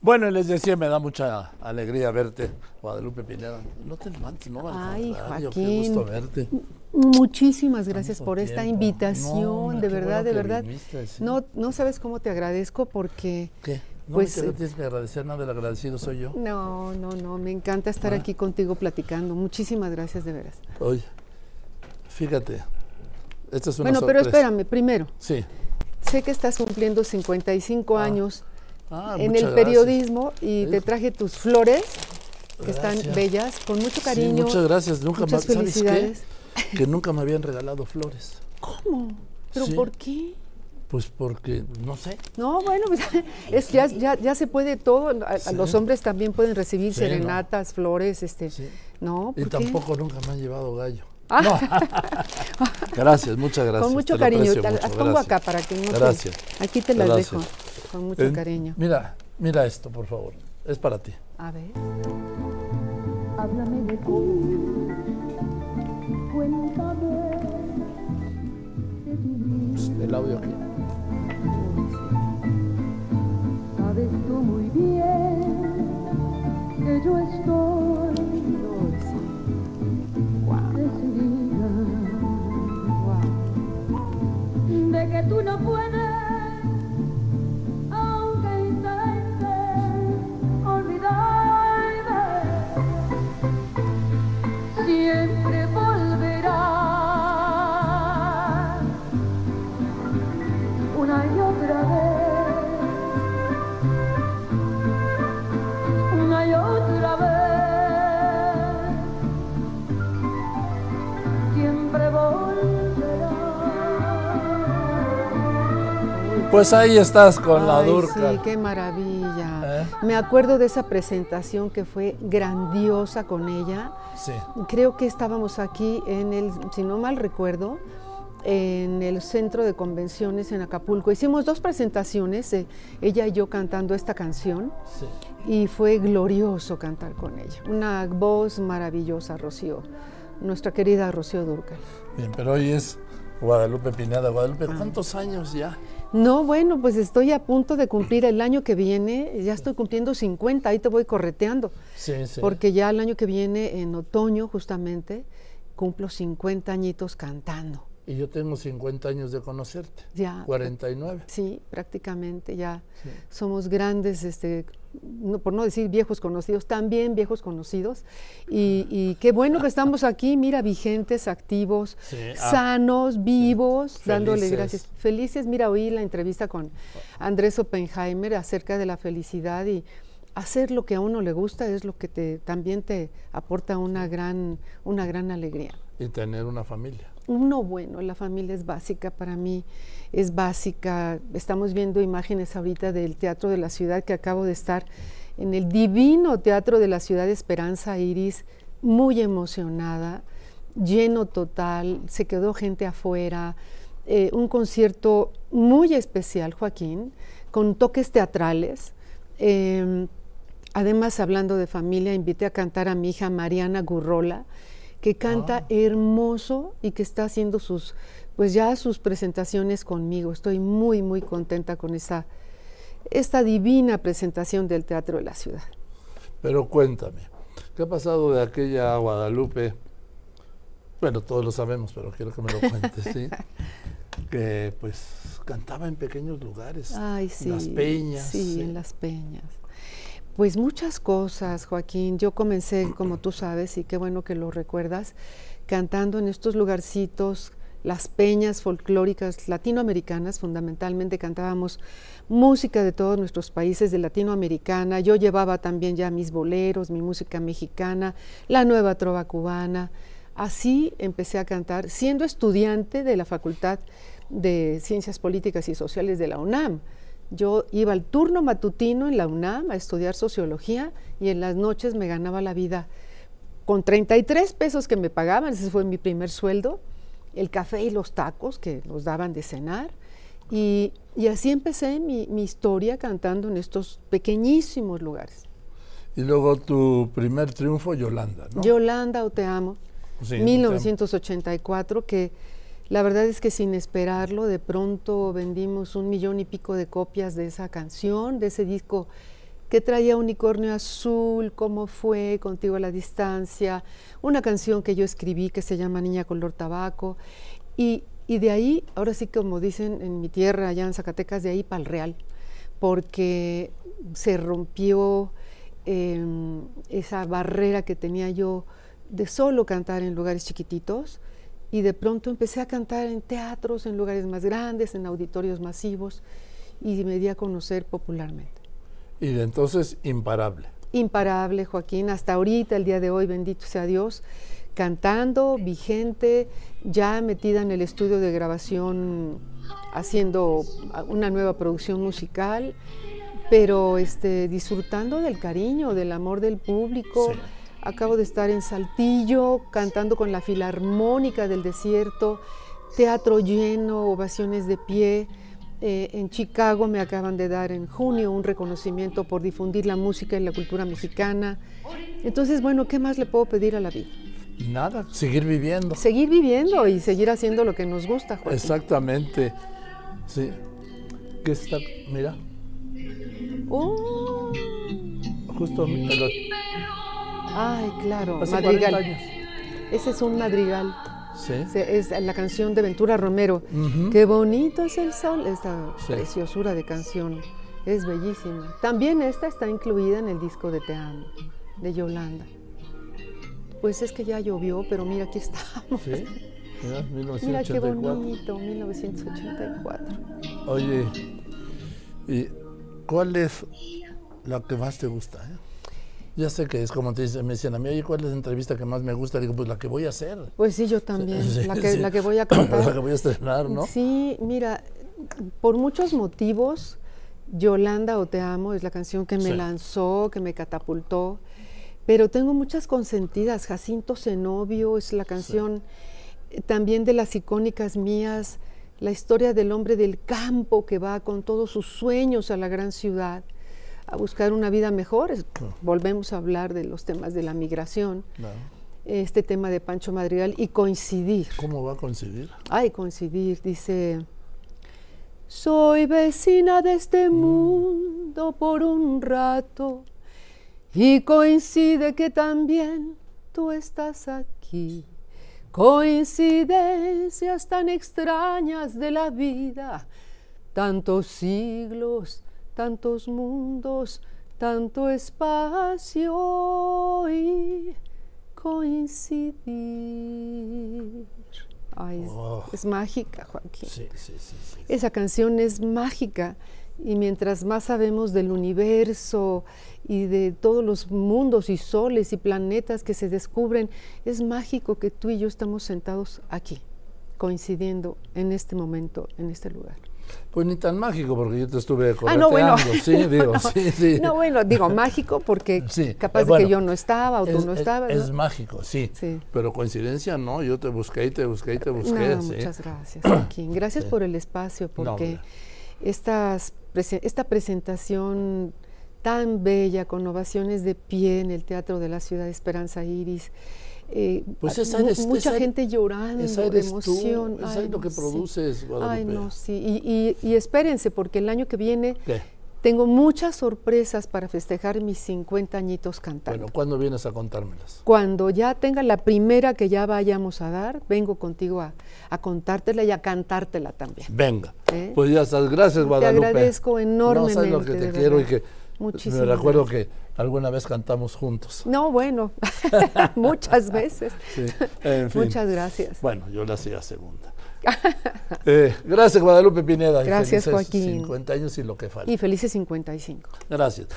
Bueno, les decía, me da mucha alegría verte, Guadalupe Pineda. No te levantes, no, Ay, Joaquín. Qué gusto verte. Muchísimas gracias por esta invitación, No, de verdad, bueno de verdad. viniste, sí. No, no sabes cómo te agradezco porque ¿Qué? No, Pues, no eh, tienes que agradecer nada, el agradecido soy yo. no, no, no, me encanta estar Ah. aquí contigo platicando. Muchísimas gracias de veras. Oye, fíjate, esta es una Bueno, pero espérame, primero, Sí. sé que estás cumpliendo 55 Ah. años Ah, en el gracias. periodismo y te traje tus flores que están bellas, con mucho Sí, cariño. muchas gracias. Nunca muchas me, ¿sabes qué? felicidades. Que nunca me habían regalado flores. ¿Cómo? ¿Pero Sí. por qué? Pues porque, no sé. No, bueno, pues, es, ya, ya, ya se puede todo. A- a Sí. Los hombres también pueden recibir Sí, ¿no? serenatas, flores, este. Sí. No, Y tampoco nunca me han llevado gallo. Ah. No. gracias, muchas gracias. Con mucho te cariño. Te las pongo acá para que no te- Gracias. Aquí te las Gracias. dejo. Con mucho En- cariño. Mira, mira esto, por favor. Es para ti. A ver. Háblame de cómo, cuéntame de tu vida. El audio aquí. Sabes tú muy bien que yo estoy decidida de que tú no puedes, Pues ahí estás con la Ay, Durca. Sí, qué maravilla. ¿Eh? Me acuerdo de esa presentación que fue grandiosa con ella. Sí. Creo que estábamos aquí en el, si no mal recuerdo, en el centro de convenciones en Acapulco. Hicimos dos presentaciones, eh, ella y yo cantando esta canción, sí. y fue glorioso cantar con ella. Una voz maravillosa, Rocío, nuestra querida Rocío Durcal. Bien, pero hoy es Guadalupe Pineda. Guadalupe, Ah. ¿cuántos años ya? No, bueno, pues estoy a punto de cumplir el año que viene, ya estoy cumpliendo 50, ahí te voy correteando, Sí, sí. porque ya el año que viene, en otoño justamente, cumplo 50 añitos cantando. Y yo tengo 50 años de conocerte. Ya. 49. Sí, prácticamente ya somos grandes, este, no- por no decir viejos conocidos, también viejos conocidos. Y, y qué bueno que estamos aquí, mira, vigentes, activos, Sí, ah, sanos, vivos, dándole Felices. gracias. Felices, mira, oí la entrevista con Andrés Oppenheimer acerca de la felicidad y hacer lo que a uno le gusta es lo que te, también te aporta una gran, una gran alegría. Y tener una familia. Uno bueno, la familia es básica para mí, es básica. Estamos viendo imágenes ahorita del Teatro de la Ciudad que acabo de estar en el divino Teatro de la Ciudad Esperanza Iris, muy emocionada, lleno total, se quedó gente afuera, eh, un concierto muy especial, Joaquín, con toques teatrales. Em, además, hablando de familia, invité a cantar a mi hija Mariana Gurrola, que canta hermoso y que está haciendo sus, pues ya sus presentaciones conmigo. Estoy muy, muy contenta con esa, esta divina presentación del Teatro de la Ciudad. Pero cuéntame, ¿qué ha pasado de aquella Guadalupe? Bueno, todos lo sabemos, pero quiero que me lo cuentes, ¿sí? Que pues cantaba en pequeños lugares. Ay, sí. en Las peñas. Sí, sí. en las peñas. Pues muchas cosas, Joaquín. Yo comencé, como tú sabes, y qué bueno que lo recuerdas, cantando en estos lugarcitos, las peñas folclóricas latinoamericanas, fundamentalmente cantábamos música de todos nuestros países de Latinoamericana. Yo llevaba también ya mis boleros, mi música mexicana, la nueva trova cubana. Así empecé a cantar, siendo estudiante de la Facultad de Ciencias Políticas y Sociales de la UNAM. Yo iba al turno matutino en la UNAM a estudiar sociología y en las noches me ganaba la vida con 33 pesos que me pagaban, ese fue mi primer sueldo, el café y los tacos que nos daban de cenar. Y, y así empecé mi, mi historia cantando en estos pequeñísimos lugares. Y luego tu primer triunfo, Yolanda, ¿no? Yolanda o Te Amo, Sí, Te Amo. 1984, que la verdad es que sin esperarlo, de pronto vendimos un millón y pico de copias de esa canción, de ese disco que traía Unicornio Azul, cómo fue, contigo a la distancia, una canción que yo escribí que se llama Niña color tabaco. Y, y de ahí, ahora sí como dicen en mi tierra, allá en Zacatecas, de ahí para el Real, porque se rompió eh, esa barrera que tenía yo de solo cantar en lugares chiquititos y de pronto empecé a cantar en teatros, en lugares más grandes, en auditorios masivos y me di a conocer popularmente. Y de entonces imparable. Imparable, Joaquín, hasta ahorita, el día de hoy, bendito sea Dios, cantando, vigente, ya metida en el estudio de grabación, haciendo una nueva producción musical, pero este, disfrutando del cariño, del amor del público. Sí. Acabo de estar en Saltillo, cantando con la Filarmónica del Desierto, teatro lleno, ovaciones de pie. Eh, en Chicago me acaban de dar en junio un reconocimiento por difundir la música y la cultura mexicana. Entonces, bueno, ¿qué más le puedo pedir a la vida? Nada, seguir viviendo. Seguir viviendo y seguir haciendo lo que nos gusta, Joaquín. Exactamente. Sí. ¿Qué está? Mira, Oh, justo los- ay, claro, hace madrigal. 40 años. Ese es un madrigal. Sí. Es la canción de Ventura Romero. Qué bonito es el sol, esta Sí. preciosura de canción. Es bellísima. También esta está incluida en el disco de Te Amo, de Yolanda. Pues es que ya llovió, pero mira, aquí estamos. Sí. Mira, Mira qué 1984. bonito, 1984. Oye, ¿y cuál es la que más te gusta? eh? Ya sé que es como te dicen, me dicen a mí, oye, ¿cuál es la entrevista que más me gusta? Digo, pues la que voy a hacer. Pues sí, yo también, Sí, la, que, sí. la que voy a la que voy a estrenar, ¿no? Sí, mira, por muchos motivos, Yolanda o Te Amo es la canción que me Sí. lanzó, que me catapultó, pero tengo muchas consentidas. Jacinto Zenobio es la canción eh, también de las icónicas mías, la historia del hombre del campo que va con todos sus sueños a la gran ciudad a buscar una vida mejor. Es- Volvemos a hablar de los temas de la migración, Claro. este tema de Pancho Madrigal y coincidir. ¿Cómo va a coincidir? Ay, coincidir, dice, soy vecina de este mundo por un rato y coincide que también tú estás aquí. Coincidencias tan extrañas de la vida, tantos siglos, tantos mundos, tanto espacio y coincidir. Ay, es, Oh. es mágica, Joaquín. Sí, sí, sí. sí. Esa canción es mágica y mientras más sabemos del universo y de todos los mundos y soles y planetas que se descubren, es mágico que tú y yo estamos sentados aquí, coincidiendo en este momento, en este lugar. Pues ni tan mágico, porque yo te estuve Ah, no, bueno. Sí, digo, No, sí, sí. No, bueno, digo mágico porque Sí, capaz de que yo no estaba o tú es, no es- estabas. es ¿no? mágico, sí, Sí. Pero coincidencia no, yo te busqué y te busqué y te busqué. No, muchas gracias, Joaquín. Gracias por el espacio, porque estas esta presentación tan bella, con ovaciones de pie en el Teatro de la Ciudad de Esperanza Iris, eh, Pues a- esa eres- mucha esa- gente llorando esa de eres tú, emoción. esa Ay, es lo no, que sí. produces, Ay, Guadalupe. no, sí. Y, y- y espérense, porque el año que viene ¿Qué? tengo muchas sorpresas para festejar mis 50 añitos cantando. Bueno, ¿cuándo vienes a contármelas? Cuando ya tenga la primera que ya vayamos a dar, vengo contigo a, a contártela y a cantártela también. Venga. ¿Eh? Pues ya estás. Gracias, Guadalupe. agradezco No sabes lo que enormemente, te quiero y que Muchísimas me recuerdo que alguna vez cantamos juntos. No, bueno, muchas veces. Sí, en fin. Muchas gracias. Bueno, yo la hacía segunda. Eh, gracias, Guadalupe Pineda. y Gracias, felices Joaquín. 50 años y lo que falta. Y felices 55. Gracias.